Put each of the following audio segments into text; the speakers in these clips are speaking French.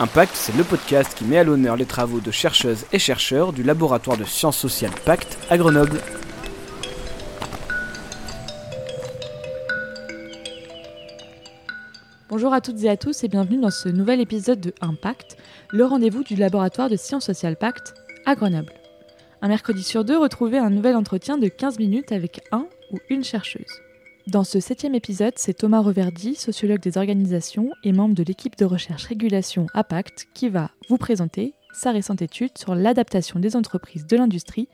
Impact, c'est le podcast qui met à l'honneur les travaux de chercheuses et chercheurs du laboratoire de sciences sociales Pacte à Grenoble. Bonjour à toutes et à tous et bienvenue dans ce nouvel épisode de Impact, le rendez-vous du laboratoire de sciences sociales Pacte à Grenoble. Un mercredi sur deux, retrouvez un nouvel entretien de 15 minutes avec un ou une chercheuse. Dans ce septième épisode, c'est Thomas Reverdy, sociologue des organisations et membre de l'équipe de recherche régulation APACT, qui va vous présenter sa récente étude sur l'adaptation des entreprises de l'industrie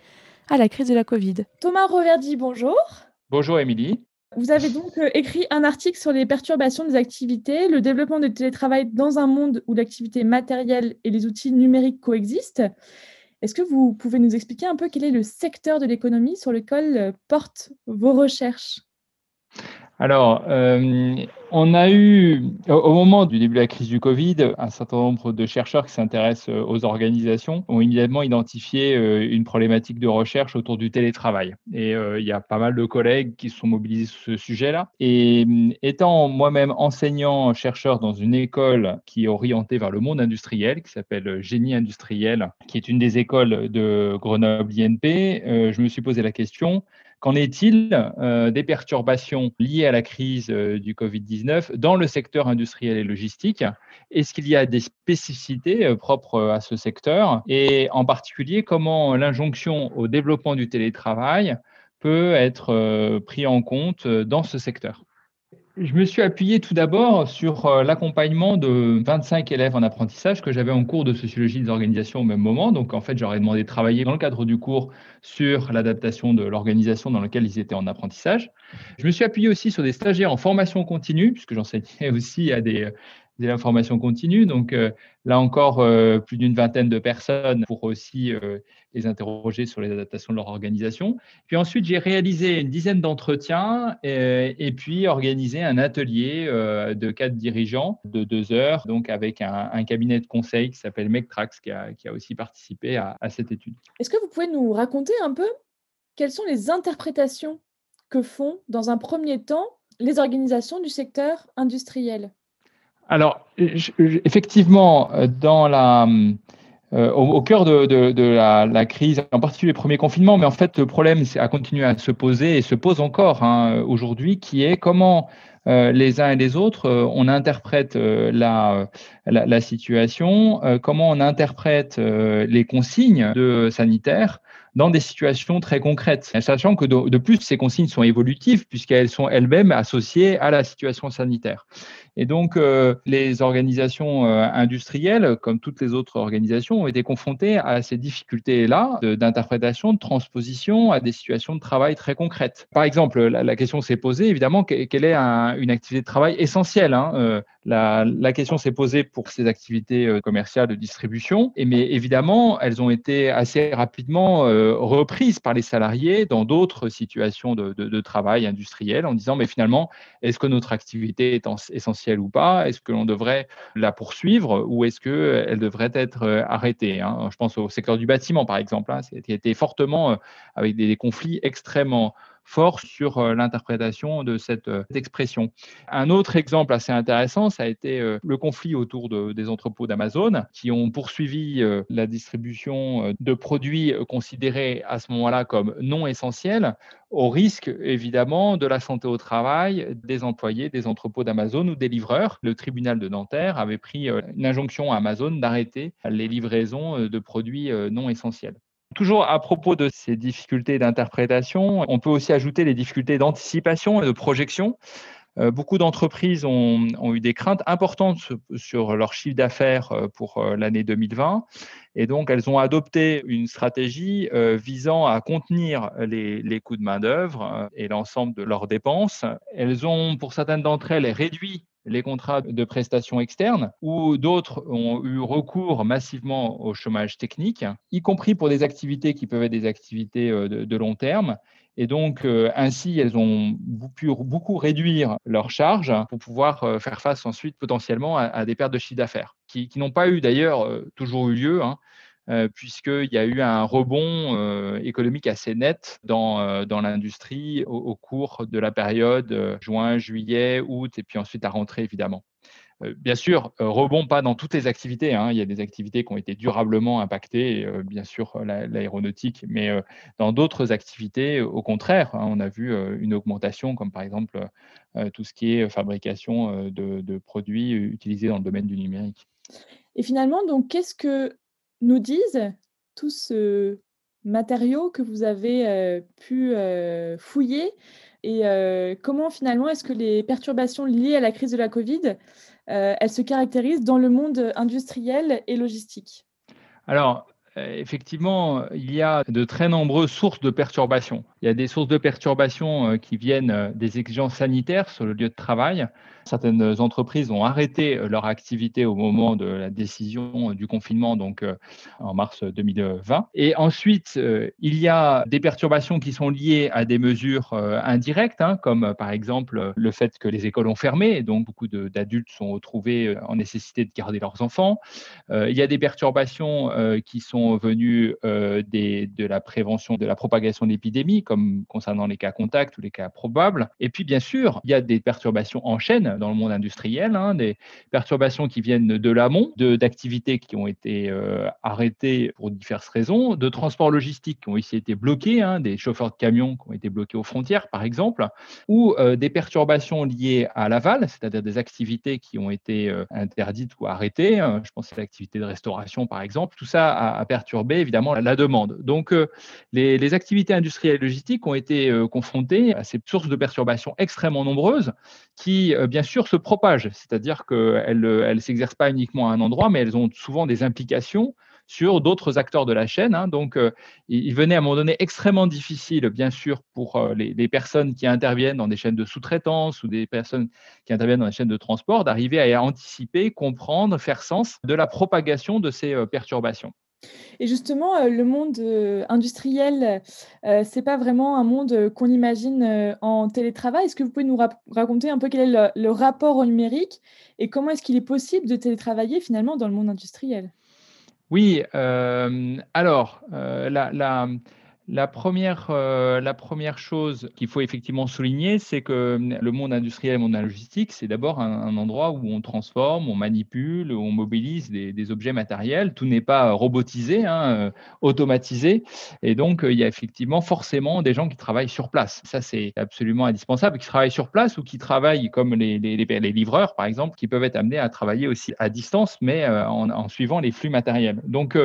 à la crise de la Covid. Thomas Reverdy, bonjour. Bonjour Émilie. Vous avez donc euh, écrit un article sur les perturbations des activités, le développement du télétravail dans un monde où l'activité matérielle et les outils numériques coexistent. Est-ce que vous pouvez nous expliquer un peu quel est le secteur de l'économie sur lequel euh, portent vos recherches? Alors, euh, on a eu, au moment du début de la crise du Covid, un certain nombre de chercheurs qui s'intéressent euh, aux organisations ont immédiatement identifié euh, une problématique de recherche autour du télétravail. Et il y a pas mal de collègues qui se sont mobilisés sur ce sujet-là. Et étant moi-même enseignant, chercheur dans une école qui est orientée vers le monde industriel, qui s'appelle Génie industriel, qui est une des écoles de Grenoble-INP, je me suis posé la question, Qu'en est-il euh, des perturbations liées à la crise euh, du Covid-19 dans le secteur industriel et logistique? Est-ce qu'il y a des spécificités euh, propres à ce secteur? Et en particulier, comment l'injonction au développement du télétravail peut être pris en compte dans ce secteur? Je me suis appuyé tout d'abord sur euh, l'accompagnement de 25 élèves en apprentissage que j'avais en cours de sociologie des organisations au même moment. Donc, en fait, j'aurais demandé de travailler dans le cadre du cours sur l'adaptation de l'organisation dans laquelle ils étaient en apprentissage. Je me suis appuyé aussi sur des stagiaires en formation continue, puisque j'enseignais aussi à des, de la formation continue. Donc euh, là encore, euh, plus d'une vingtaine de personnes pour aussi euh, les interroger sur les adaptations de leur organisation. Puis ensuite, j'ai réalisé une dizaine d'entretiens et, puis organisé un atelier de quatre dirigeants de deux heures, donc avec un, cabinet de conseil qui s'appelle Mectrax, qui a, qui a, aussi participé à cette étude. Est-ce que vous pouvez nous raconter un peu quelles sont les interprétations que font dans un premier temps les organisations du secteur industriel? Alors, effectivement, dans la, euh, au, cœur de, la, crise, en particulier le premier confinement, mais en fait, le problème a continué à se poser et se pose encore hein, aujourd'hui, qui est comment euh, les uns et les autres, euh, on interprète la, la, situation, comment on interprète les consignes de sanitaires dans des situations très concrètes, sachant que de, plus, ces consignes sont évolutives puisqu'elles sont elles-mêmes associées à la situation sanitaire. Et donc, euh, les organisations euh, industrielles, comme toutes les autres organisations, ont été confrontées à ces difficultés-là d'interprétation, de, transposition à des situations de travail très concrètes. Par exemple, la, question s'est posée, évidemment, quelle est une activité de travail essentielle hein, euh, la, la, question s'est posée pour ces activités commerciales de distribution, et mais évidemment, elles ont été assez rapidement reprises par les salariés dans d'autres situations de, travail industriel en disant, mais finalement, est-ce que notre activité est essentielle ou pas? Est-ce que l'on devrait la poursuivre ou est-ce qu'elle devrait être euh, arrêtée hein? Je pense au secteur du bâtiment, par exemple, hein, qui a été fortement, euh, avec des conflits extrêmement forts sur euh, l'interprétation de cette, expression. Un autre exemple assez intéressant, ça a été le conflit autour des entrepôts d'Amazon qui ont poursuivi la distribution de produits considérés à ce moment-là comme non essentiels au risque évidemment de la santé au travail des employés des entrepôts d'Amazon ou des livreurs. Le tribunal de Nanterre avait pris euh, une injonction à Amazon d'arrêter les livraisons euh, de produits euh, non essentiels. Toujours à propos de ces difficultés d'interprétation, on peut aussi ajouter les difficultés d'anticipation et de projection. Euh, beaucoup d'entreprises ont, eu des craintes importantes sur leur chiffre d'affaires euh, pour euh, l'année 2020 et donc elles ont adopté une stratégie visant à contenir les, coûts de main-d'œuvre et l'ensemble de leurs dépenses. Elles ont, pour certaines d'entre elles, réduit les contrats de prestations externes, ou d'autres ont eu recours massivement au chômage technique, y compris pour des activités qui peuvent être des activités de long terme. Et donc, euh, ainsi, elles ont pu beaucoup réduire leurs charges pour pouvoir euh, faire face ensuite potentiellement à, des pertes de chiffre d'affaires, qui, n'ont pas eu d'ailleurs euh, toujours eu lieu, hein, puisqu'il y a eu un rebond économique assez net dans, dans l'industrie au, au, cours de la période juin, juillet, août, et puis ensuite à rentrée évidemment. bien sûr, rebond pas dans toutes les activités. Hein. Il y a des activités qui ont été durablement impactées, bien sûr l'aéronautique, mais dans d'autres activités, au contraire, hein, on a vu une augmentation, comme par exemple tout ce qui est fabrication de, de produits utilisés dans le domaine du numérique. Et finalement, donc, qu'est-ce que nous disent tous ce matériaux que vous avez pu fouiller et comment finalement est-ce que les perturbations liées à la crise de la Covid, elles se caractérisent dans le monde industriel et logistique? Alors, effectivement, il y a de très nombreuses sources de perturbations. Il y a des sources de perturbations qui viennent des exigences sanitaires sur le lieu de travail. Certaines entreprises ont arrêté euh, leur activité au moment de la décision du confinement, donc euh, en mars 2020. Et ensuite, euh, il y a des perturbations qui sont liées à des mesures indirectes, hein, comme par exemple le fait que les écoles ont fermé, donc beaucoup d'adultes sont retrouvés en nécessité de garder leurs enfants. Il y a des perturbations qui sont venues de la prévention de la propagation de l'épidémie, comme concernant les cas contacts ou les cas probables. Et puis, bien sûr, il y a des perturbations en chaîne dans le monde industriel, hein, des perturbations qui viennent de l'amont, d'activités qui ont été euh, arrêtées pour diverses raisons, de transports logistiques qui ont ici été bloqués, hein, des chauffeurs de camions qui ont été bloqués aux frontières, par exemple, ou euh, des perturbations liées à l'aval, c'est-à-dire des activités qui ont été euh, interdites ou arrêtées. Hein. je pense à l'activité de restauration, par exemple. Tout ça a, perturbé évidemment la, demande. Donc, les, les, activités industrielles et logistiques ont été confrontées à ces sources de perturbations extrêmement nombreuses qui, bien bien sûr, se propagent, c'est-à-dire qu'elles ne s'exercent pas uniquement à un endroit, mais elles ont souvent des implications sur d'autres acteurs de la chaîne. Hein. Donc, euh, il venait à un moment donné extrêmement difficile, bien sûr, pour euh, les, personnes qui interviennent dans des chaînes de sous-traitance ou des personnes qui interviennent dans des chaînes de transport, d'arriver à anticiper, comprendre, faire sens de la propagation de ces euh, perturbations. Et justement, euh, le monde euh, industriel, euh, c'est pas vraiment un monde qu'on imagine en télétravail. Est-ce que vous pouvez nous raconter un peu quel est le, rapport au numérique et comment est-ce qu'il est possible de télétravailler finalement dans le monde industriel? Oui, alors, la, la première, euh, la première chose qu'il faut effectivement souligner, c'est que hum, le monde industriel et le monde logistique, c'est d'abord un, endroit où on transforme, on manipule, on mobilise des, objets matériels. Tout n'est pas robotisé, hein, euh, automatisé. Et donc, euh, il y a effectivement forcément des gens qui travaillent sur place. Ça, c'est absolument indispensable, qui travaillent sur place ou qui travaillent comme les, les, livreurs, par exemple, qui peuvent être amenés à travailler aussi à distance, mais en, suivant les flux matériels. Donc,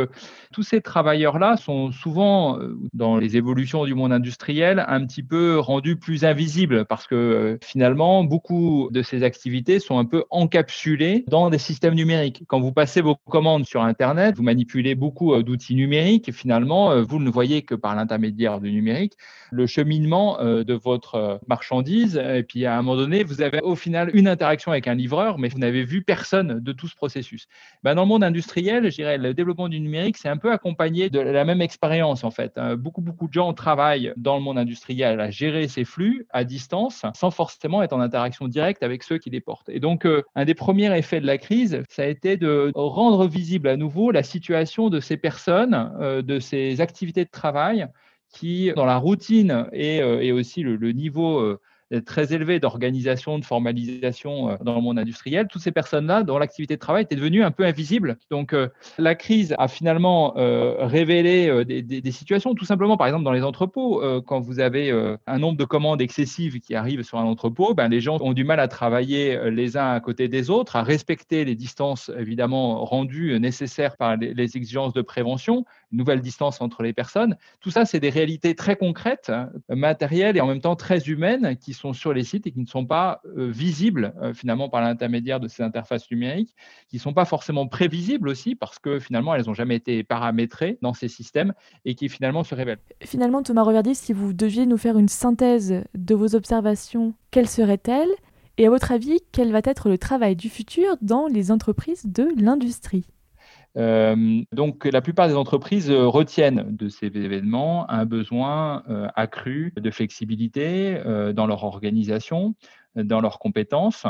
tous ces travailleurs-là sont souvent dans les évolutions du monde industriel un petit peu rendues plus invisibles parce que euh, finalement, beaucoup de ces activités sont un peu encapsulées dans des systèmes numériques. Quand vous passez vos commandes sur Internet, vous manipulez beaucoup euh, d'outils numériques finalement, euh, vous ne voyez que par l'intermédiaire du numérique le cheminement de votre marchandise. Et puis à un moment donné, vous avez au final une interaction avec un livreur, mais vous n'avez vu personne de tout ce processus. Ben, dans le monde industriel, je dirais, le développement du numérique, c'est un peu accompagné de la même expérience en fait. Beaucoup beaucoup de gens travaillent dans le monde industriel à gérer ces flux à distance sans forcément être en interaction directe avec ceux qui les portent. Et donc, euh, un des premiers effets de la crise, ça a été de rendre visible à nouveau la situation de ces personnes, euh, de ces activités de travail qui, dans la routine et, euh, aussi le, le niveau très élevé d'organisation, de formalisation euh, dans le monde industriel, toutes ces personnes-là, dont l'activité de travail était devenue un peu invisible. Donc, euh, la crise a finalement euh, révélé des, situations, tout simplement, par exemple, dans les entrepôts, quand vous avez un nombre de commandes excessives qui arrivent sur un entrepôt, ben, les gens ont du mal à travailler les uns à côté des autres, à respecter les distances, évidemment, rendues nécessaires par les, exigences de prévention, nouvelle distance entre les personnes. Tout ça, c'est des réalités très concrètes, matérielles et en même temps très humaines qui sont sur les sites et qui ne sont pas euh, visibles euh, finalement par l'intermédiaire de ces interfaces numériques, qui ne sont pas forcément prévisibles aussi parce que finalement elles n'ont jamais été paramétrées dans ces systèmes et qui finalement se révèlent. Finalement, Thomas Reverdy, si vous deviez nous faire une synthèse de vos observations, quelle serait-elle Et à votre avis, quel va être le travail du futur dans les entreprises de l'industrie? Donc, la plupart des entreprises retiennent de ces événements un besoin accru de flexibilité dans leur organisation, dans leurs compétences,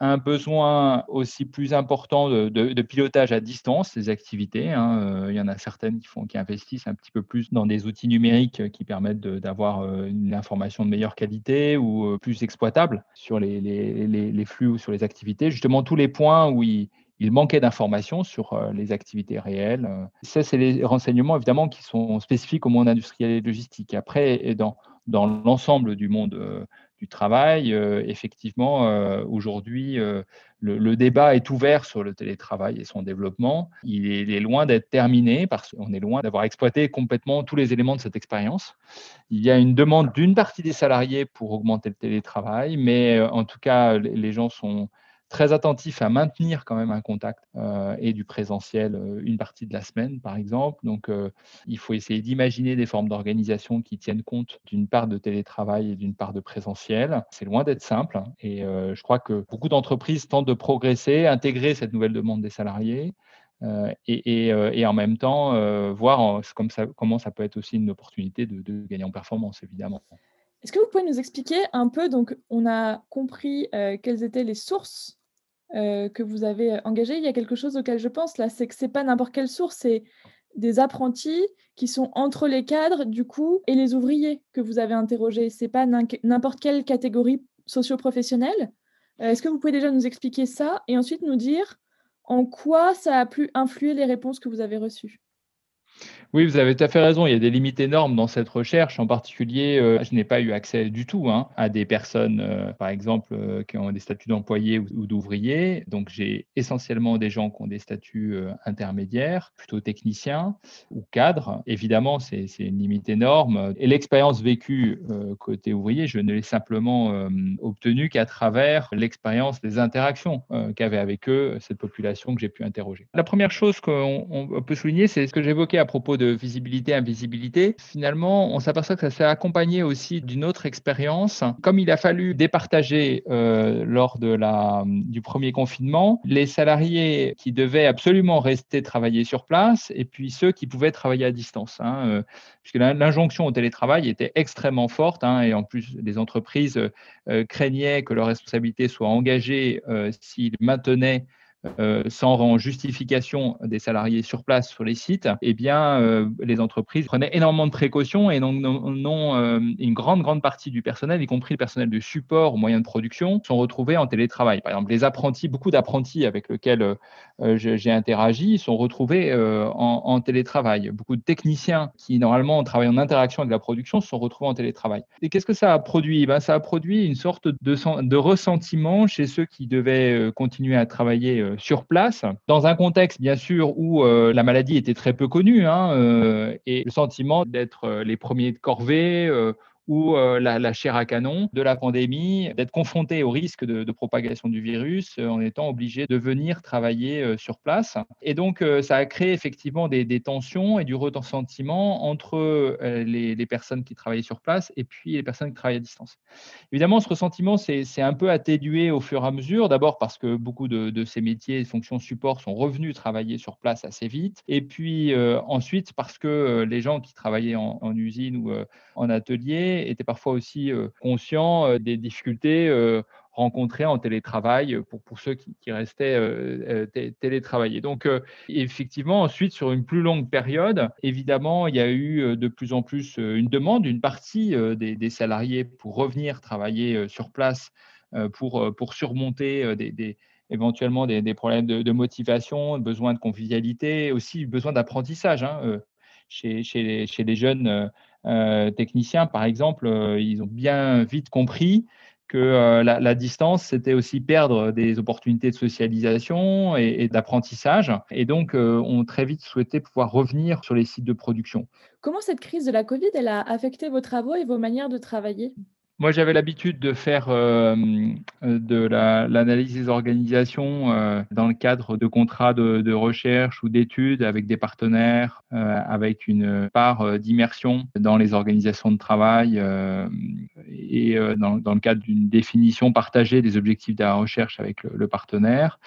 un besoin aussi plus important de, pilotage à distance des activités. Hein. Euh, il y en a certaines qui, font, qui investissent un petit peu plus dans des outils numériques qui permettent d'avoir euh, une information de meilleure qualité ou euh, plus exploitable sur les, flux ou sur les activités. Justement, tous les points où il, manquait d'informations sur les activités réelles. Ça, c'est les renseignements évidemment qui sont spécifiques au monde industriel et logistique. Après, dans, dans l'ensemble du monde du travail. Euh, effectivement, euh, aujourd'hui, euh, le, débat est ouvert sur le télétravail et son développement. Il est, loin d'être terminé parce qu'on est loin d'avoir exploité complètement tous les éléments de cette expérience. Il y a une demande d'une partie des salariés pour augmenter le télétravail, mais en tout cas, les gens sont très attentif à maintenir quand même un contact euh, et du présentiel euh, une partie de la semaine, par exemple. Donc, euh, il faut essayer d'imaginer des formes d'organisation qui tiennent compte d'une part de télétravail et d'une part de présentiel. C'est loin d'être simple hein, et je crois que beaucoup d'entreprises tentent de progresser, intégrer cette nouvelle demande des salariés. Et, en même temps, voir comment ça peut être aussi une opportunité de gagner en performance, évidemment. Est-ce que vous pouvez nous expliquer un peu, donc on a compris quelles étaient les sources euh, que vous avez engagé, il y a quelque chose auquel je pense là, c'est que c'est pas n'importe quelle source, c'est des apprentis qui sont entre les cadres du coup et les ouvriers que vous avez interrogés. C'est pas n'importe quelle catégorie socio-professionnelle. Euh, est-ce que vous pouvez déjà nous expliquer ça et ensuite nous dire en quoi ça a pu influer les réponses que vous avez reçues? Oui, vous avez tout à fait raison. Il y a des limites énormes dans cette recherche. En particulier, euh, je n'ai pas eu accès du tout hein, à des personnes, euh, par exemple, euh, qui ont des statuts d'employés ou, d'ouvriers. Donc, j'ai essentiellement des gens qui ont des statuts intermédiaires, plutôt techniciens ou cadres. Évidemment, c'est une limite énorme. Et l'expérience vécue côté ouvrier, je ne l'ai simplement obtenue qu'à travers l'expérience des interactions qu'avait avec eux cette population que j'ai pu interroger. La première chose qu'on peut souligner, c'est ce que j'évoquais à propos de visibilité, invisibilité, finalement, on s'aperçoit que ça s'est accompagné aussi d'une autre expérience. Comme il a fallu départager euh, lors de la, du premier confinement, les salariés qui devaient absolument rester travailler sur place et puis ceux qui pouvaient travailler à distance. Hein, euh, puisque l'injonction au télétravail était extrêmement forte hein, et en plus, les entreprises euh, craignaient que leur responsabilité soit engagée s'ils maintenaient euh, sans justification des salariés sur place sur les sites, eh bien, euh, les entreprises prenaient énormément de précautions et non, non, euh, une grande, grande partie du personnel, y compris le personnel de support aux moyens de production, sont retrouvés en télétravail. Par exemple, les apprentis, beaucoup d'apprentis avec lesquels j'ai interagi sont retrouvés en, télétravail. Beaucoup de techniciens qui, normalement, travaillent en interaction avec la production sont retrouvés en télétravail. Et qu'est-ce que ça a produit? Eh ben, Ça a produit une sorte de ressentiment chez ceux qui devaient continuer à travailler sur place, dans un contexte bien sûr où euh, la maladie était très peu connue, hein, euh, et le sentiment d'être euh, les premiers de corvée ou euh, la, chair à canon de la pandémie, d'être confronté au risque de, propagation du virus euh, en étant obligé de venir travailler euh, sur place. Et donc, ça a créé effectivement des, tensions et du ressentiment entre les, personnes qui travaillaient sur place et puis les personnes qui travaillent à distance. Évidemment, ce ressentiment c'est un peu atténué au fur et à mesure, d'abord parce que beaucoup de, ces métiers et fonctions support sont revenus travailler sur place assez vite, et puis ensuite parce que les gens qui travaillaient en, en usine ou en atelier étaient parfois aussi conscients euh, des difficultés rencontrées en télétravail pour, pour ceux qui, restaient télétravailler. Donc, effectivement, ensuite, sur une plus longue période, évidemment, il y a eu de plus en plus une demande, une partie des, salariés pour revenir travailler sur place pour, pour surmonter éventuellement des, problèmes de, motivation, besoin de convivialité, aussi besoin d'apprentissage. Hein, chez, les jeunes euh, techniciens, par exemple, euh, ils ont bien vite compris que euh, la, distance, c'était aussi perdre des opportunités de socialisation et, d'apprentissage. Et donc, ont très vite souhaité pouvoir revenir sur les sites de production. Comment cette crise de la Covid, elle a affecté vos travaux et vos manières de travailler? Moi, j'avais l'habitude de faire euh, de l'analyse des organisations euh, dans le cadre de contrats de, recherche ou d'études avec des partenaires, euh, avec une part d'immersion dans les organisations de travail et dans, le cadre d'une définition partagée des objectifs de la recherche avec le partenaire.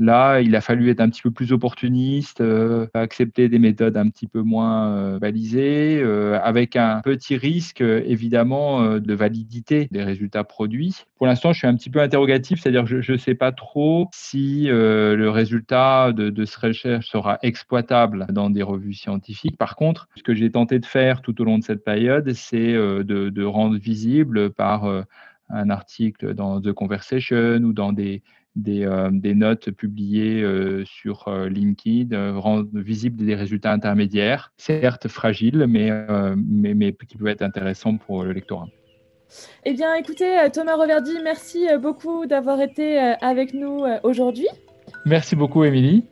Là, il a fallu être un petit peu plus opportuniste, euh, accepter des méthodes un petit peu moins euh, balisées, euh, avec un petit risque évidemment de validité des résultats produits. Pour l'instant, je suis un petit peu interrogatif, c'est-à-dire que je ne sais pas trop si le résultat de, de cette recherche sera exploitable dans des revues scientifiques. Par contre, ce que j'ai tenté de faire tout au long de cette période, c'est de, rendre visible par un article dans The Conversation ou dans des, euh, des, notes publiées euh, sur euh, LinkedIn rendent visibles des résultats intermédiaires, certes fragiles, mais, mais, mais qui peuvent être intéressants pour le lectorat. Eh bien, écoutez, Thomas Reverdy, merci beaucoup d'avoir été avec nous aujourd'hui. Merci beaucoup, Émilie.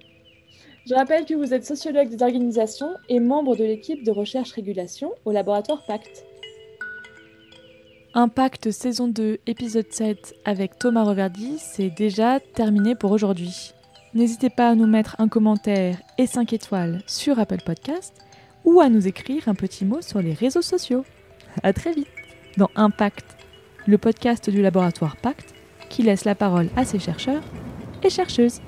Je rappelle que vous êtes sociologue des organisations et membre de l'équipe de recherche-régulation au laboratoire Pacte. Impact saison 2, épisode 7 avec Thomas Reverdy, c'est déjà terminé pour aujourd'hui. N'hésitez pas à nous mettre un commentaire et 5 étoiles sur Apple Podcast ou à nous écrire un petit mot sur les réseaux sociaux. À très vite dans Impact, le podcast du laboratoire Pacte qui laisse la parole à ses chercheurs et chercheuses.